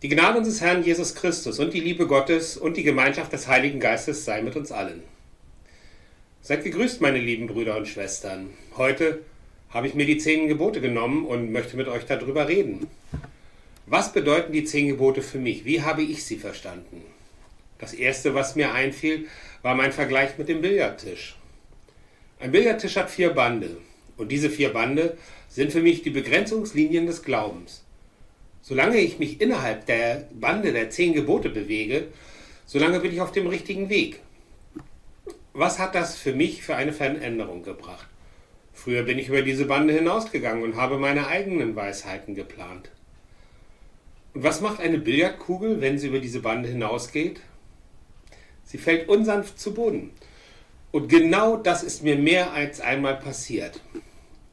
Die Gnade unseres Herrn Jesus Christus und die Liebe Gottes und die Gemeinschaft des Heiligen Geistes sei mit uns allen. Seid gegrüßt, meine lieben Brüder und Schwestern. Heute habe ich mir die zehn Gebote genommen und möchte mit euch darüber reden. Was bedeuten die zehn Gebote für mich? Wie habe ich sie verstanden? Das erste, was mir einfiel, war mein Vergleich mit dem Billardtisch. Ein Billardtisch hat vier Bande und diese vier Bande sind für mich die Begrenzungslinien des Glaubens. Solange ich mich innerhalb der Bande der zehn Gebote bewege, solange bin ich auf dem richtigen Weg. Was hat das für mich für eine Veränderung gebracht? Früher bin ich über diese Bande hinausgegangen und habe meine eigenen Weisheiten geplant. Und was macht eine Billardkugel, wenn sie über diese Bande hinausgeht? Sie fällt unsanft zu Boden. Und genau das ist mir mehr als einmal passiert.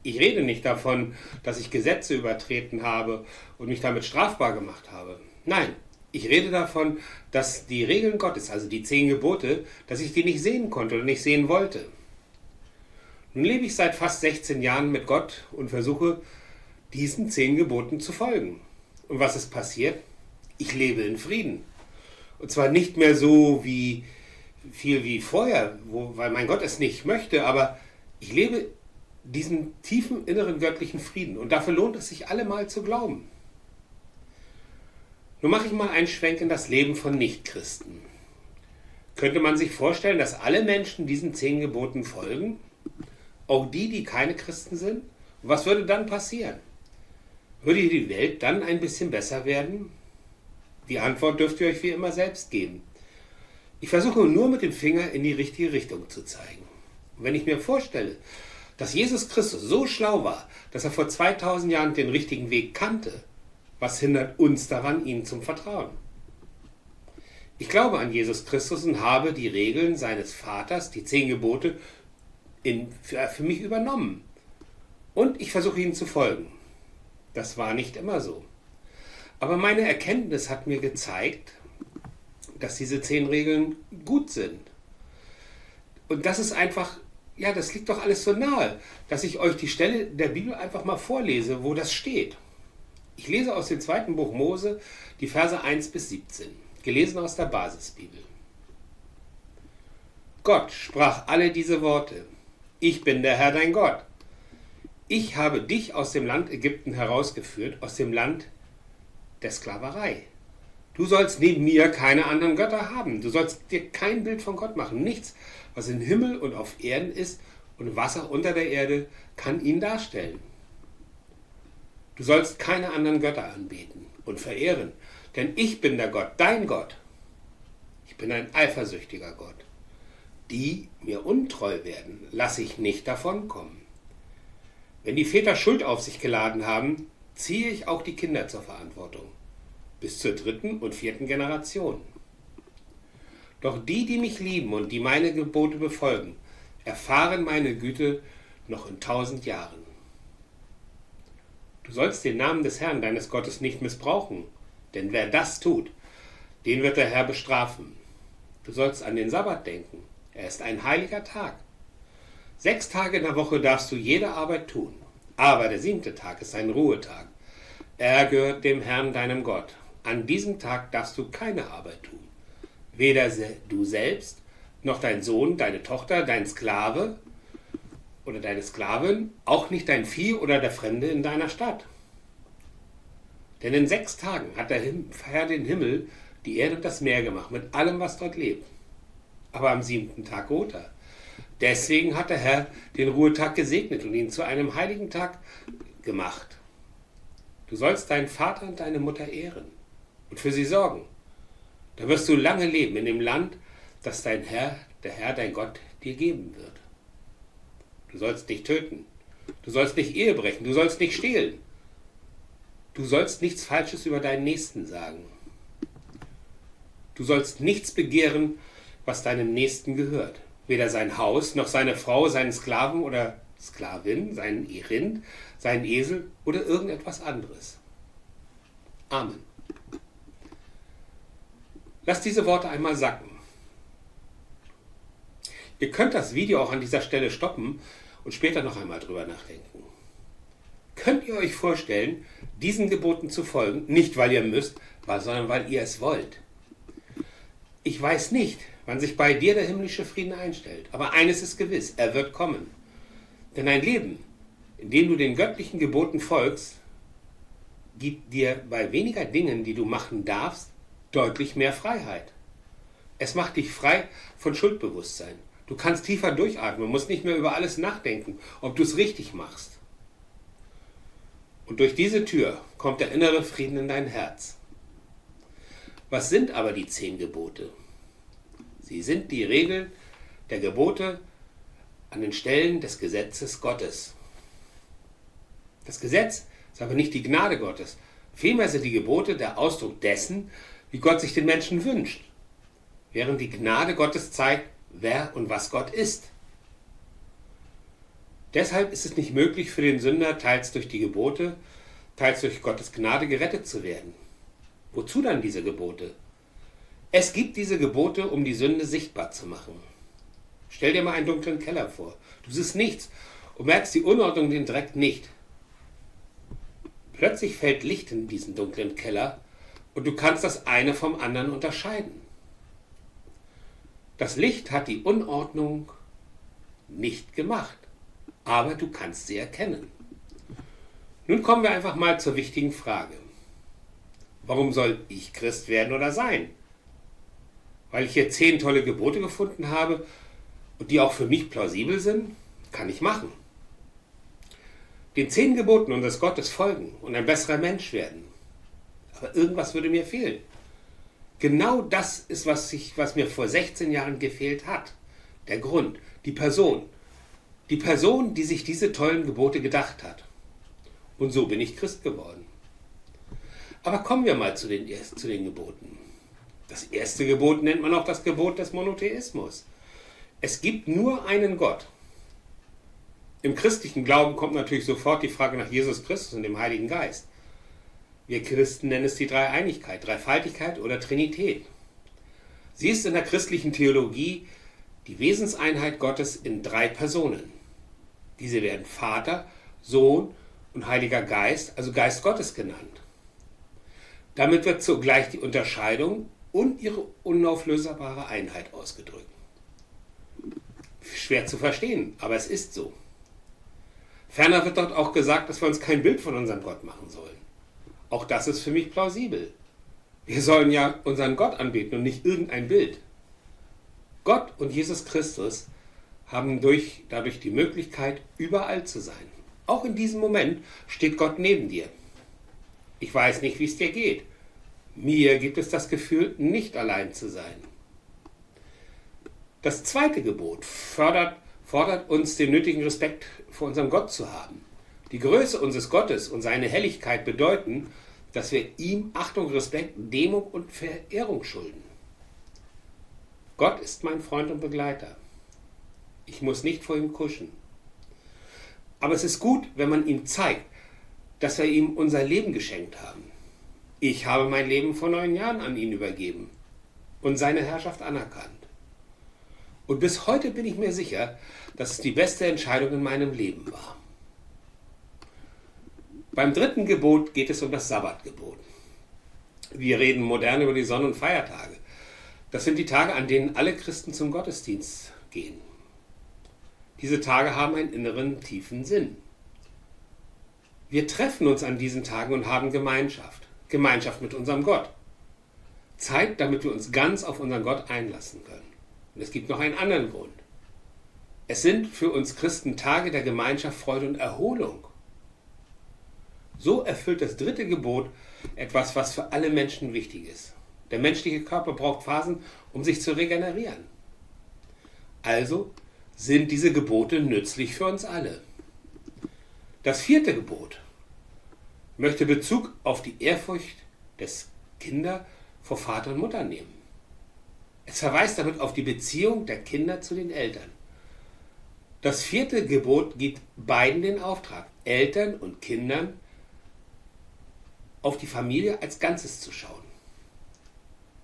Ich rede nicht davon, dass ich Gesetze übertreten habe und mich damit strafbar gemacht habe. Nein, ich rede davon, dass die Regeln Gottes, also die zehn Gebote, dass ich die nicht sehen konnte oder nicht sehen wollte. Nun lebe ich seit fast 16 Jahren mit Gott und versuche, diesen zehn Geboten zu folgen. Und was ist passiert? Ich lebe in Frieden. Und zwar nicht mehr so wie viel wie vorher, wo, weil mein Gott es nicht möchte, aber ich lebe diesen tiefen inneren göttlichen Frieden. Und dafür lohnt es sich allemal zu glauben. Nun mache ich mal einen Schwenk in das Leben von Nichtchristen. Könnte man sich vorstellen, dass alle Menschen diesen zehn Geboten folgen? Auch die, die keine Christen sind? Und was würde dann passieren? Würde die Welt dann ein bisschen besser werden? Die Antwort dürft ihr euch wie immer selbst geben. Ich versuche nur mit dem Finger in die richtige Richtung zu zeigen. Und wenn ich mir vorstelle, dass Jesus Christus so schlau war, dass er vor 2000 Jahren den richtigen Weg kannte, was hindert uns daran, ihm zum Vertrauen? Ich glaube an Jesus Christus und habe die Regeln seines Vaters, die zehn Gebote, in, für, für mich übernommen. Und ich versuche ihnen zu folgen. Das war nicht immer so. Aber meine Erkenntnis hat mir gezeigt, dass diese zehn Regeln gut sind. Und das ist einfach ja, das liegt doch alles so nahe, dass ich euch die Stelle der Bibel einfach mal vorlese, wo das steht. Ich lese aus dem zweiten Buch Mose die Verse 1 bis 17, gelesen aus der Basisbibel. Gott sprach alle diese Worte. Ich bin der Herr dein Gott. Ich habe dich aus dem Land Ägypten herausgeführt, aus dem Land der Sklaverei. Du sollst neben mir keine anderen Götter haben. Du sollst dir kein Bild von Gott machen. Nichts, was im Himmel und auf Erden ist und Wasser unter der Erde, kann ihn darstellen. Du sollst keine anderen Götter anbeten und verehren, denn ich bin der Gott, dein Gott. Ich bin ein eifersüchtiger Gott. Die mir untreu werden, lasse ich nicht davonkommen. Wenn die Väter Schuld auf sich geladen haben, ziehe ich auch die Kinder zur Verantwortung bis zur dritten und vierten Generation. Doch die, die mich lieben und die meine Gebote befolgen, erfahren meine Güte noch in tausend Jahren. Du sollst den Namen des Herrn deines Gottes nicht missbrauchen, denn wer das tut, den wird der Herr bestrafen. Du sollst an den Sabbat denken, er ist ein heiliger Tag. Sechs Tage in der Woche darfst du jede Arbeit tun, aber der siebte Tag ist ein Ruhetag. Er gehört dem Herrn deinem Gott. An diesem Tag darfst du keine Arbeit tun. Weder du selbst, noch dein Sohn, deine Tochter, dein Sklave oder deine Sklavin, auch nicht dein Vieh oder der Fremde in deiner Stadt. Denn in sechs Tagen hat der Herr den Himmel, die Erde und das Meer gemacht, mit allem, was dort lebt. Aber am siebten Tag ruht er. Deswegen hat der Herr den Ruhetag gesegnet und ihn zu einem heiligen Tag gemacht. Du sollst deinen Vater und deine Mutter ehren und für sie sorgen. Da wirst du lange leben in dem Land, das dein Herr, der Herr, dein Gott dir geben wird. Du sollst nicht töten. Du sollst nicht Ehe brechen. Du sollst nicht stehlen. Du sollst nichts Falsches über deinen Nächsten sagen. Du sollst nichts begehren, was deinem Nächsten gehört. Weder sein Haus, noch seine Frau, seinen Sklaven oder Sklavin, seinen Rind, seinen Esel oder irgendetwas anderes. Amen. Lasst diese Worte einmal sacken. Ihr könnt das Video auch an dieser Stelle stoppen und später noch einmal drüber nachdenken. Könnt ihr euch vorstellen, diesen Geboten zu folgen, nicht weil ihr müsst, sondern weil ihr es wollt? Ich weiß nicht, wann sich bei dir der himmlische Frieden einstellt, aber eines ist gewiss, er wird kommen. Denn ein Leben, in dem du den göttlichen Geboten folgst, gibt dir bei weniger Dingen, die du machen darfst, deutlich mehr Freiheit. Es macht dich frei von Schuldbewusstsein. Du kannst tiefer durchatmen, musst nicht mehr über alles nachdenken, ob du es richtig machst. Und durch diese Tür kommt der innere Frieden in dein Herz. Was sind aber die zehn Gebote? Sie sind die Regeln der Gebote an den Stellen des Gesetzes Gottes. Das Gesetz ist aber nicht die Gnade Gottes. Vielmehr sind die Gebote der Ausdruck dessen, wie Gott sich den Menschen wünscht, während die Gnade Gottes zeigt, wer und was Gott ist. Deshalb ist es nicht möglich für den Sünder, teils durch die Gebote, teils durch Gottes Gnade gerettet zu werden. Wozu dann diese Gebote? Es gibt diese Gebote, um die Sünde sichtbar zu machen. Stell dir mal einen dunklen Keller vor. Du siehst nichts und merkst die Unordnung, den Dreck nicht. Plötzlich fällt Licht in diesen dunklen Keller und du kannst das eine vom anderen unterscheiden. Das Licht hat die Unordnung nicht gemacht aber du kannst sie erkennen. Nun kommen wir einfach mal zur wichtigen Frage. Warum soll ich Christ werden oder sein? Weil ich hier zehn tolle Gebote gefunden habe und die auch für mich plausibel sind, kann ich machen. Den zehn Geboten unseres Gottes folgen und ein besserer Mensch werden. Aber irgendwas würde mir fehlen. Genau das ist, was, ich, was mir vor 16 Jahren gefehlt hat. Der Grund, die Person, die Person, die sich diese tollen Gebote gedacht hat. Und so bin ich Christ geworden. Aber kommen wir mal zu den, zu den Geboten. Das erste Gebot nennt man auch das Gebot des Monotheismus. Es gibt nur einen Gott. Im christlichen Glauben kommt natürlich sofort die Frage nach Jesus Christus und dem Heiligen Geist. Wir Christen nennen es die Dreieinigkeit, Dreifaltigkeit oder Trinität. Sie ist in der christlichen Theologie die Wesenseinheit Gottes in drei Personen. Diese werden Vater, Sohn und Heiliger Geist, also Geist Gottes genannt. Damit wird zugleich die Unterscheidung und ihre unauflösbare Einheit ausgedrückt. Schwer zu verstehen, aber es ist so. Ferner wird dort auch gesagt, dass wir uns kein Bild von unserem Gott machen sollen. Auch das ist für mich plausibel. Wir sollen ja unseren Gott anbeten und nicht irgendein Bild. Gott und Jesus Christus haben durch, dadurch die Möglichkeit, überall zu sein. Auch in diesem Moment steht Gott neben dir. Ich weiß nicht, wie es dir geht. Mir gibt es das Gefühl, nicht allein zu sein. Das zweite Gebot fördert, fordert uns den nötigen Respekt vor unserem Gott zu haben. Die Größe unseres Gottes und seine Helligkeit bedeuten, dass wir ihm Achtung, Respekt, Demut und Verehrung schulden. Gott ist mein Freund und Begleiter. Ich muss nicht vor ihm kuschen. Aber es ist gut, wenn man ihm zeigt, dass wir ihm unser Leben geschenkt haben. Ich habe mein Leben vor neun Jahren an ihn übergeben und seine Herrschaft anerkannt. Und bis heute bin ich mir sicher, dass es die beste Entscheidung in meinem Leben war. Beim dritten Gebot geht es um das Sabbatgebot. Wir reden modern über die Sonn- und Feiertage. Das sind die Tage, an denen alle Christen zum Gottesdienst gehen. Diese Tage haben einen inneren, tiefen Sinn. Wir treffen uns an diesen Tagen und haben Gemeinschaft. Gemeinschaft mit unserem Gott. Zeit, damit wir uns ganz auf unseren Gott einlassen können. Und es gibt noch einen anderen Grund. Es sind für uns Christen Tage der Gemeinschaft, Freude und Erholung. So erfüllt das dritte Gebot etwas, was für alle Menschen wichtig ist. Der menschliche Körper braucht Phasen, um sich zu regenerieren. Also sind diese Gebote nützlich für uns alle. Das vierte Gebot möchte Bezug auf die Ehrfurcht des Kinder vor Vater und Mutter nehmen. Es verweist damit auf die Beziehung der Kinder zu den Eltern. Das vierte Gebot gibt beiden den Auftrag, Eltern und Kindern auf die Familie als Ganzes zu schauen.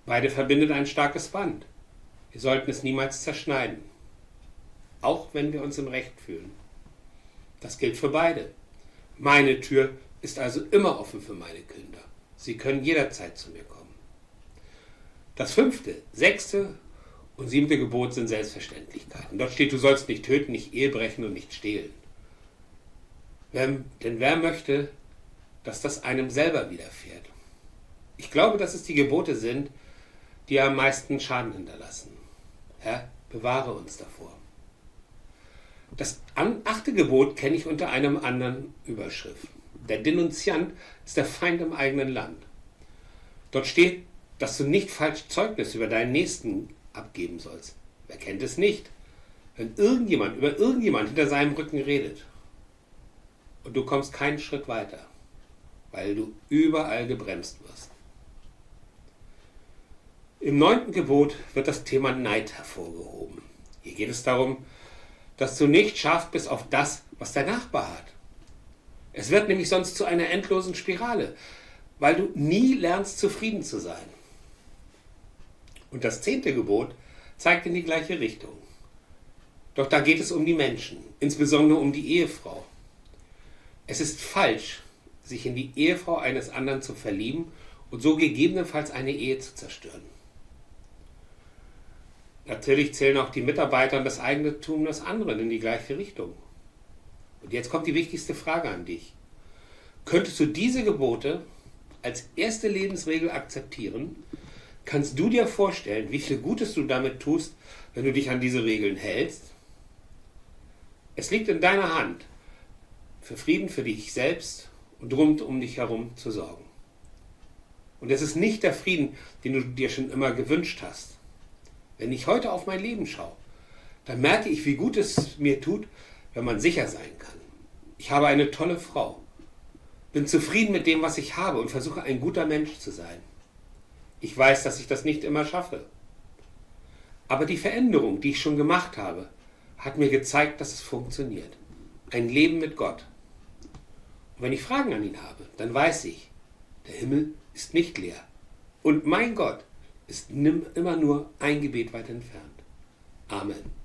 Beide verbindet ein starkes Band. Wir sollten es niemals zerschneiden auch wenn wir uns im Recht fühlen. Das gilt für beide. Meine Tür ist also immer offen für meine Kinder. Sie können jederzeit zu mir kommen. Das fünfte, sechste und siebte Gebot sind Selbstverständlichkeiten. Dort steht, du sollst nicht töten, nicht Ehe brechen und nicht stehlen. Denn wer möchte, dass das einem selber widerfährt? Ich glaube, dass es die Gebote sind, die am meisten Schaden hinterlassen. Herr, bewahre uns davor. Das achte Gebot kenne ich unter einem anderen Überschrift. Der Denunziant ist der Feind im eigenen Land. Dort steht, dass du nicht falsch Zeugnis über deinen Nächsten abgeben sollst. Wer kennt es nicht? Wenn irgendjemand über irgendjemand hinter seinem Rücken redet und du kommst keinen Schritt weiter, weil du überall gebremst wirst. Im neunten Gebot wird das Thema Neid hervorgehoben. Hier geht es darum, dass du nicht scharf bist auf das, was der Nachbar hat. Es wird nämlich sonst zu einer endlosen Spirale, weil du nie lernst, zufrieden zu sein. Und das zehnte Gebot zeigt in die gleiche Richtung. Doch da geht es um die Menschen, insbesondere um die Ehefrau. Es ist falsch, sich in die Ehefrau eines anderen zu verlieben und so gegebenenfalls eine Ehe zu zerstören. Natürlich zählen auch die Mitarbeiter und das Eigentum des anderen in die gleiche Richtung. Und jetzt kommt die wichtigste Frage an dich. Könntest du diese Gebote als erste Lebensregel akzeptieren? Kannst du dir vorstellen, wie viel Gutes du damit tust, wenn du dich an diese Regeln hältst? Es liegt in deiner Hand, für Frieden für dich selbst und rund um dich herum zu sorgen. Und es ist nicht der Frieden, den du dir schon immer gewünscht hast. Wenn ich heute auf mein Leben schaue, dann merke ich, wie gut es mir tut, wenn man sicher sein kann. Ich habe eine tolle Frau, bin zufrieden mit dem, was ich habe und versuche ein guter Mensch zu sein. Ich weiß, dass ich das nicht immer schaffe. Aber die Veränderung, die ich schon gemacht habe, hat mir gezeigt, dass es funktioniert. Ein Leben mit Gott. Und wenn ich Fragen an ihn habe, dann weiß ich, der Himmel ist nicht leer. Und mein Gott ist immer nur ein Gebet weit entfernt. Amen.